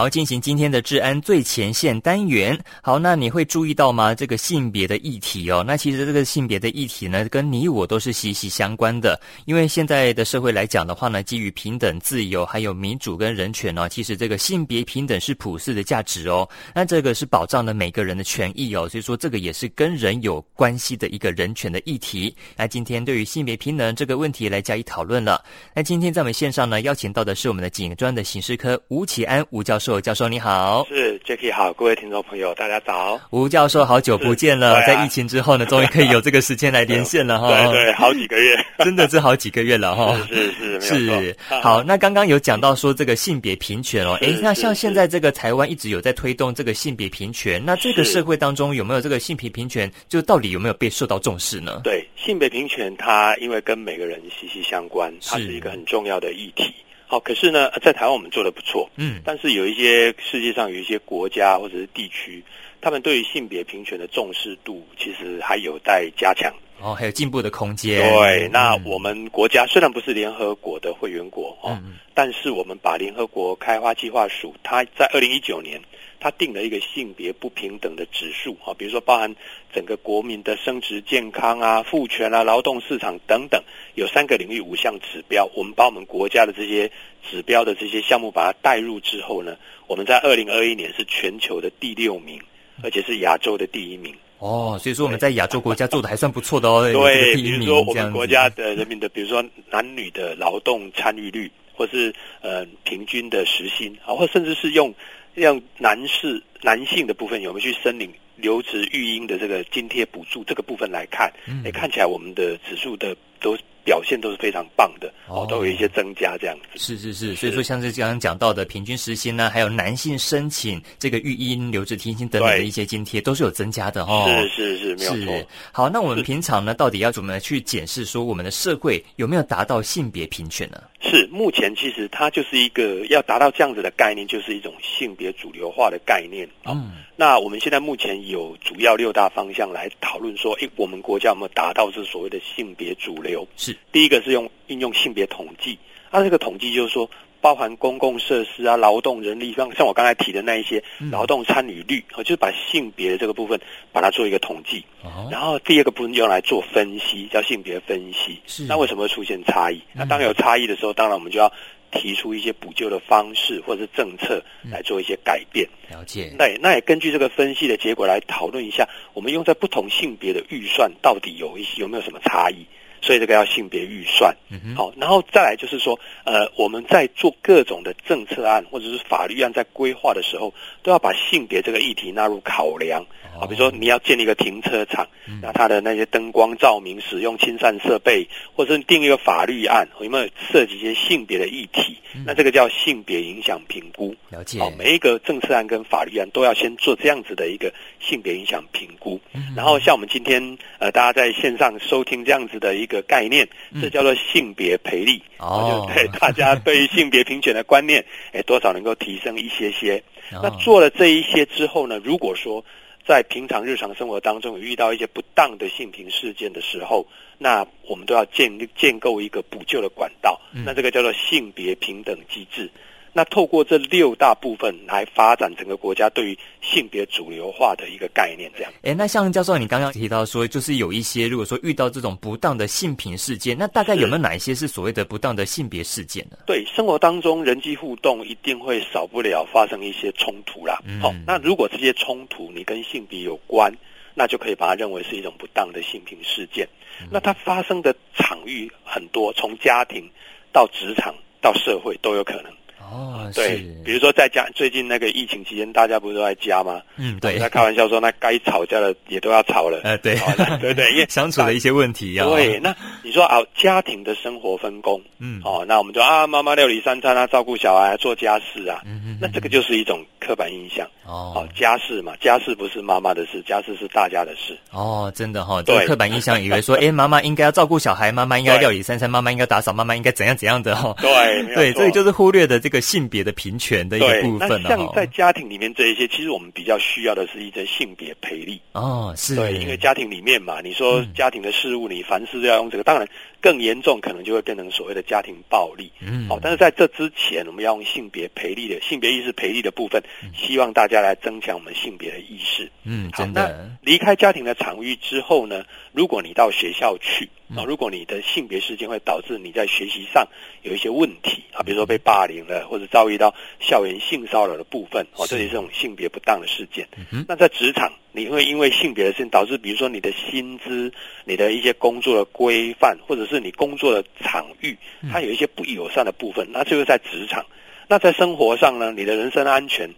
好，进行今天的治安最前线单元。好，那你会注意到吗？这个性别的议题哦，那其实这个性别的议题呢，跟你我都是息息相关的。因为现在的社会来讲的话呢，基于平等、自由，还有民主跟人权呢，其实这个性别平等是普世的价值哦。那这个是保障了每个人的权益哦，所以说这个也是跟人有关系的一个人权的议题。那今天对于性别平等这个问题来加以讨论了。那今天在我们线上呢，邀请到的是我们的警专的刑事科吴启安吴教授，教授你好，是 Jacky 好，各位听众朋友大家早。吴教授好久不见了，啊、在疫情之后呢，终于可以有这个时间来连线了 哈。对对，好几个月，真的是好几个月了哈。是是是，好，那刚刚有讲到说这个性别平权哦，哎，那像现在这个台湾一直有在推动这个性别平权，那这个社会当中有没有这个性别平权，就到底有没有被受到重视呢？对，性别平权它因为跟每个人息息相关，它是一个很重要的议题。好，可是呢，在台湾我们做的不错，嗯，但是有一些世界上有一些国家或者是地区，他们对于性别平权的重视度其实还有待加强，哦，还有进步的空间。对，那我们国家虽然不是联合国的会员国，哦，嗯，但是我们把联合国开发计划署，它在二零一九年。它定了一个性别不平等的指数啊，比如说包含整个国民的生殖健康啊、父权啊、劳动市场等等，有三个领域五项指标。我们把我们国家的这些指标的这些项目把它带入之后呢，我们在二零二一年是全球的第六名，而且是亚洲的第一名。哦，所以说我们在亚洲国家做的还算不错的哦。对，比如说我们国家的人民的，比如说男女的劳动参与率，或是呃平均的时薪啊，或甚至是用。让男士、男性的部分有没有去申领留职育婴的这个津贴补助？这个部分来看，嗯，看起来我们的指数的都。表现都是非常棒的哦，都有一些增加这样子。是是是，所以说像是刚刚讲到的平均时薪呢，还有男性申请这个育婴、留职停薪等等的一些津贴，都是有增加的哦。是是是，没有错。好，那我们平常呢，到底要怎么去检视说我们的社会有没有达到性别平权呢？是，目前其实它就是一个要达到这样子的概念，就是一种性别主流化的概念。嗯，那我们现在目前有主要六大方向来讨论说，诶，我们国家有没有达到这所谓的性别主流？是。第一个是用应用性别统计，它这个统计就是说，包含公共设施啊、劳动人力，像像我刚才提的那一些劳动参与率，啊、嗯，就是把性别的这个部分把它做一个统计。哦、然后第二个部分用来做分析，叫性别分析。是。那为什么会出现差异？嗯、那当有差异的时候，当然我们就要提出一些补救的方式或者是政策来做一些改变。嗯、了解。那那也根据这个分析的结果来讨论一下，我们用在不同性别的预算到底有一些有没有什么差异？所以这个要性别预算，好，然后再来就是说，呃，我们在做各种的政策案或者是法律案在规划的时候，都要把性别这个议题纳入考量。啊，比如说你要建立一个停车场，那它的那些灯光照明使用清善设备，或者是定一个法律案，有没有涉及一些性别的议题？那这个叫性别影响评估。了解。好，每一个政策案跟法律案都要先做这样子的一个性别影响评估。然后像我们今天呃，大家在线上收听这样子的一个概念，这叫做性别培力。哦。对大家对于性别平权的观念，哎，多少能够提升一些些。那做了这一些之后呢，如果说在平常日常生活当中有遇到一些不当的性平事件的时候，那我们都要建建构一个补救的管道，那这个叫做性别平等机制。那透过这六大部分来发展整个国家对于性别主流化的一个概念，这样。哎，那像教授你刚刚提到说，就是有一些如果说遇到这种不当的性平事件，那大概有没有哪一些是所谓的不当的性别事件呢？对，生活当中人际互动一定会少不了发生一些冲突啦。好、嗯哦，那如果这些冲突你跟性别有关，那就可以把它认为是一种不当的性平事件。嗯、那它发生的场域很多，从家庭到职场到社会都有可能。哦，对，比如说在家，最近那个疫情期间，大家不是都在家吗？嗯，对。在开玩笑说，那该吵架的也都要吵了。呃，对，对对，因为相处的一些问题呀。对，那你说啊，家庭的生活分工，嗯，哦，那我们就啊，妈妈料理三餐啊，照顾小孩，做家事啊，嗯嗯，那这个就是一种刻板印象。哦，哦家事嘛，家事不是妈妈的事，家事是大家的事。哦，真的哈，这个刻板印象以为说，哎，妈妈应该要照顾小孩，妈妈应该料理三餐，妈妈应该打扫，妈妈应该怎样怎样的哈。对，对，这个就是忽略的这个。性别的平权的一个部分，那像在家庭里面这一些，其实我们比较需要的是一些性别培力。哦，是。对，因为家庭里面嘛，你说家庭的事物，你凡事都要用这个。当然，更严重可能就会变成所谓的家庭暴力。嗯，好，但是在这之前，我们要用性别培力的性别意识培力的部分，希望大家来增强我们性别的意识。嗯，好，那离开家庭的场域之后呢，如果你到学校去。啊，如果你的性别事件会导致你在学习上有一些问题啊，比如说被霸凌了，或者遭遇到校园性骚扰的部分，哦，这也是这种性别不当的事件。那在职场，你会因为性别的事情导致，比如说你的薪资、你的一些工作的规范，或者是你工作的场域，它有一些不友善的部分，那就是在职场。那在生活上呢，你的人身安全。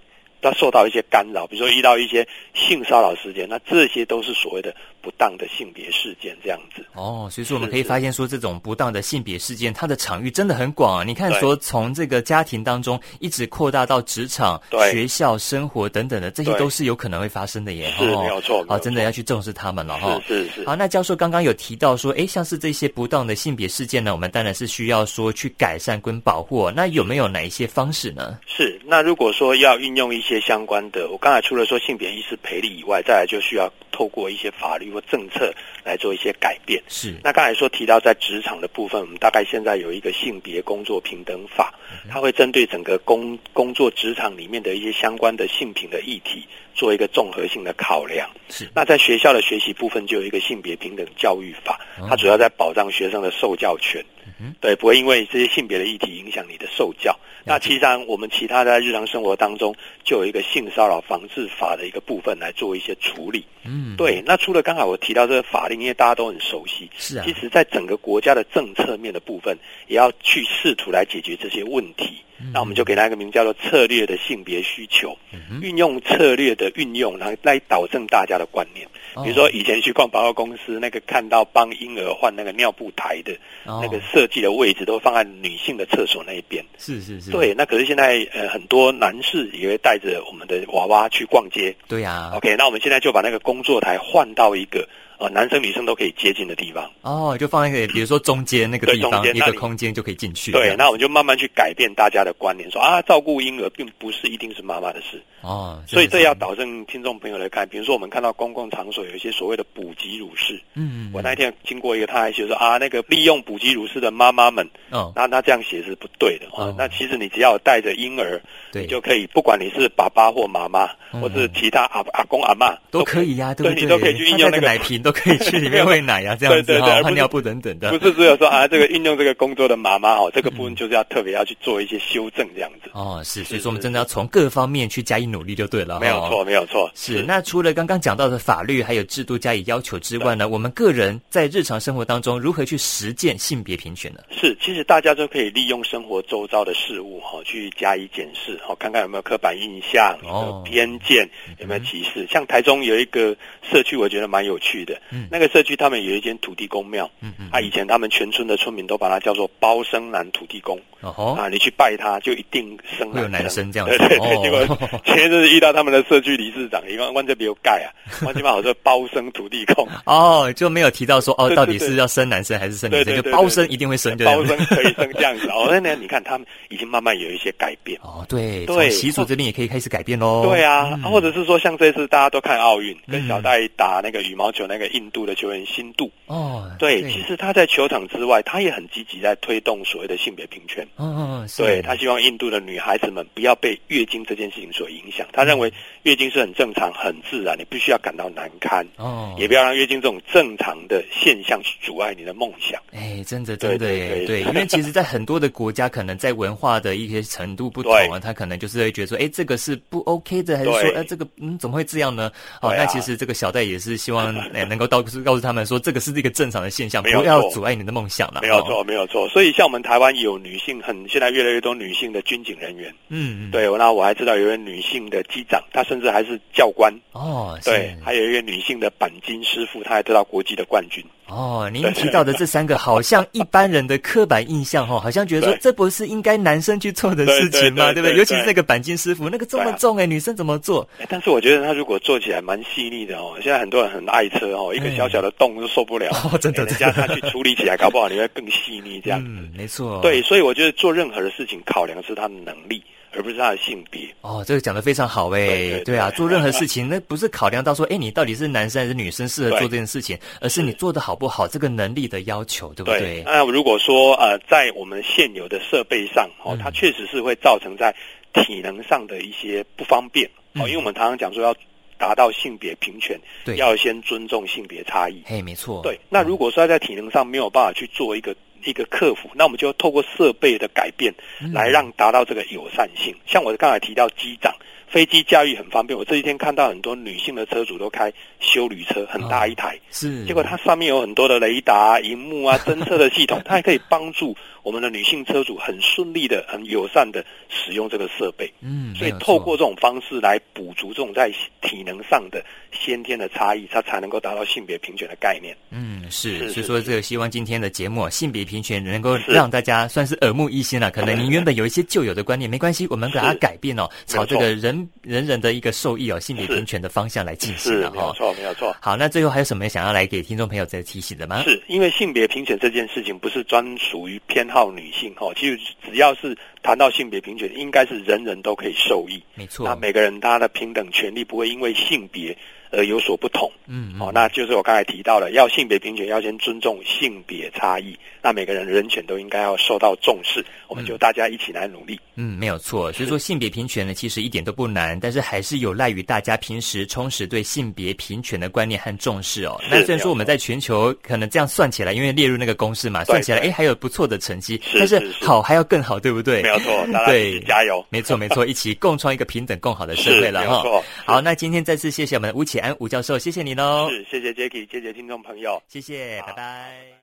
它受到一些干扰，比如说遇到一些性骚扰事件，那这些都是所谓的不当的性别事件，这样子。哦，所以说我们可以发现说，这种不当的性别事件，它的场域真的很广啊。你看，说从这个家庭当中一直扩大到职场、学校、生活等等的，这些都是有可能会发生的耶。是，没有错。好，真的要去重视他们了哈。是是是。好，那教授刚刚有提到说，哎，像是这些不当的性别事件呢，我们当然是需要说去改善跟保护。那有没有哪一些方式呢？是，那如果说要运用一些相关的。我刚才除了说性别意识培力以外，再来就需要透过一些法律或政策来做一些改变。是。那刚才说提到在职场的部分，我们大概现在有一个性别工作平等法，它会针对整个工工作职场里面的一些相关的性平的议题，做一个综合性的考量。是。那在学校的学习部分，就有一个性别平等教育法，它主要在保障学生的受教权。嗯。对，不会因为这些性别的议题影响你的受教。那其实上，我们其他在日常生活当中就有一个性骚扰防治法的一个部分来做一些处理。嗯，对。那除了刚才我提到这个法令，因为大家都很熟悉，是啊。其实，在整个国家的政策面的部分，也要去试图来解决这些问题。那我们就给他一个名叫做策略的性别需求，运用策略的运用，然后来导正大家的观念。比如说以前去逛百货公司，那个看到帮婴儿换那个尿布台的那个设计的位置，都放在女性的厕所那一边。是是是。对，那可是现在呃很多男士也会带着我们的娃娃去逛街。对呀。OK，那我们现在就把那个工作台换到一个。哦，男生女生都可以接近的地方。哦，就放在比如说中间那个地方，一个空间就可以进去。对，那我们就慢慢去改变大家的观念，说啊，照顾婴儿并不是一定是妈妈的事。哦。所以这要导正听众朋友来看，比如说我们看到公共场所有一些所谓的补给乳室，嗯，我那天经过一个，他还写说啊，那个利用补给乳室的妈妈们，哦，那那这样写是不对的啊。那其实你只要带着婴儿，对，就可以，不管你是爸爸或妈妈，或是其他阿阿公阿妈都可以。呀，对，你都可以去应用那个奶瓶都可以去里面喂奶呀，这样子对对对，换尿布等等的。不是只有说啊，这个运用这个工作的妈妈哦，这个部分就是要特别要去做一些修正这样子。哦，是，所以说我们真的要从各方面去加以努力就对了。没有错，没有错。是，那除了刚刚讲到的法律还有制度加以要求之外呢，我们个人在日常生活当中如何去实践性别平权呢？是，其实大家都可以利用生活周遭的事物哈，去加以检视，哦，看看有没有刻板印象、有没有偏见、有没有歧视。像台中有一个社区，我觉得蛮有趣的，嗯，那个社区他们有一间土地公庙，嗯嗯，啊，以前他们全村的村民都把它叫做包生男土地公，哦。啊，你去拜他就一定生会有男生这样，对对对，结果 前一阵子遇到他们的社区理事长，一个弯这边有盖啊，弯这边好像包生土地公，哦，就没有提到说哦，到底是要生男生还是生女生，就包生一定会生，包生可以生这样子。哦。那那你看他们已经慢慢有一些改变。哦，对对，习俗这边也可以开始改变喽，对啊，或者是说像这次大家都看奥运，跟小戴打那个羽毛球，那个印度的球员辛杜。哦，对，其实他在球场之外，他也很积极在推动所谓的性别平权。嗯嗯，对，他希望印度的女孩子们不要被月经这件事情所影响。他认为月经是很正常、很自然，你必须要感到难堪。哦，也不要让月经这种正常的现象去阻碍你的梦想。哎，真的，真的，对，对，因为其实，在很多的国家，可能在文化的一些程度不同啊，他可能就是会觉得说，哎，这个是不 OK 的，还是说，哎，这个嗯，怎么会这样呢？哦，那其实这个小戴也是希望，哎，能够告诉告诉他们说，这个是。一个正常的现象，不要阻碍你的梦想了。没有错，没有错。所以，像我们台湾有女性很，现在越来越多女性的军警人员。嗯，对。那我还知道有一位女性的机长，她甚至还是教官。哦，对。还有一个女性的钣金师傅，她还得到国际的冠军。哦，您提到的这三个，好像一般人的刻板印象哦，好像觉得说这不是应该男生去做的事情吗？对不对？尤其是那个钣金师傅，那个这么重哎，女生怎么做？但是我觉得他如果做起来蛮细腻的哦。现在很多人很爱车哦，一个小小的洞都受不了。哦，真的，人家他去处理起来，搞不好你会更细腻这样子。嗯，没错。对，所以我觉得做任何的事情，考量是他的能力。而不是他的性别。哦，这个讲的非常好哎。对，啊，做任何事情，那不是考量到说，哎，你到底是男生还是女生适合做这件事情，而是你做的好不好，这个能力的要求，对不对？对，那如果说呃，在我们现有的设备上，哦，它确实是会造成在体能上的一些不方便。哦，因为我们常常讲说要。达到性别平权，对，要先尊重性别差异。嘿，没错。对，那如果说在体能上没有办法去做一个一个克服，那我们就透过设备的改变，来让达到这个友善性。嗯、像我刚才提到机长。飞机驾驭很方便，我这几天看到很多女性的车主都开修旅车，很大一台，哦、是。结果它上面有很多的雷达、荧幕啊、侦测的系统，它还可以帮助我们的女性车主很顺利的、很友善的使用这个设备。嗯，所以透过这种方式来补足这种在体能上的先天的差异，它才能够达到性别平权的概念。嗯，是。所以说，这个希望今天的节目性别平权能够让大家算是耳目一新了。可能您原本有一些旧有的观念，没关系，我们把它改变哦，朝这个人。人人的一个受益哦，性别平权的方向来进行了哈，没有错，没有错。好，那最后还有什么想要来给听众朋友再提醒的吗？是因为性别平权这件事情不是专属于偏好女性哈，其实只要是谈到性别平权，应该是人人都可以受益，没错。那每个人他的平等权利不会因为性别。而，有所不同，嗯，哦，那就是我刚才提到了，要性别平权，要先尊重性别差异，那每个人人权都应该要受到重视，我们就大家一起来努力。嗯，没有错，所以说性别平权呢，其实一点都不难，但是还是有赖于大家平时充实对性别平权的观念和重视哦。那虽然说我们在全球可能这样算起来，因为列入那个公式嘛，算起来，哎，还有不错的成绩，但是好还要更好，对不对？没有错，大家一起加油。没错，没错，一起共创一个平等更好的社会了哈。好，那今天再次谢谢我们的吴启安吴教授，谢谢你喽。是，谢谢 Jacky，谢谢听众朋友，谢谢，拜拜。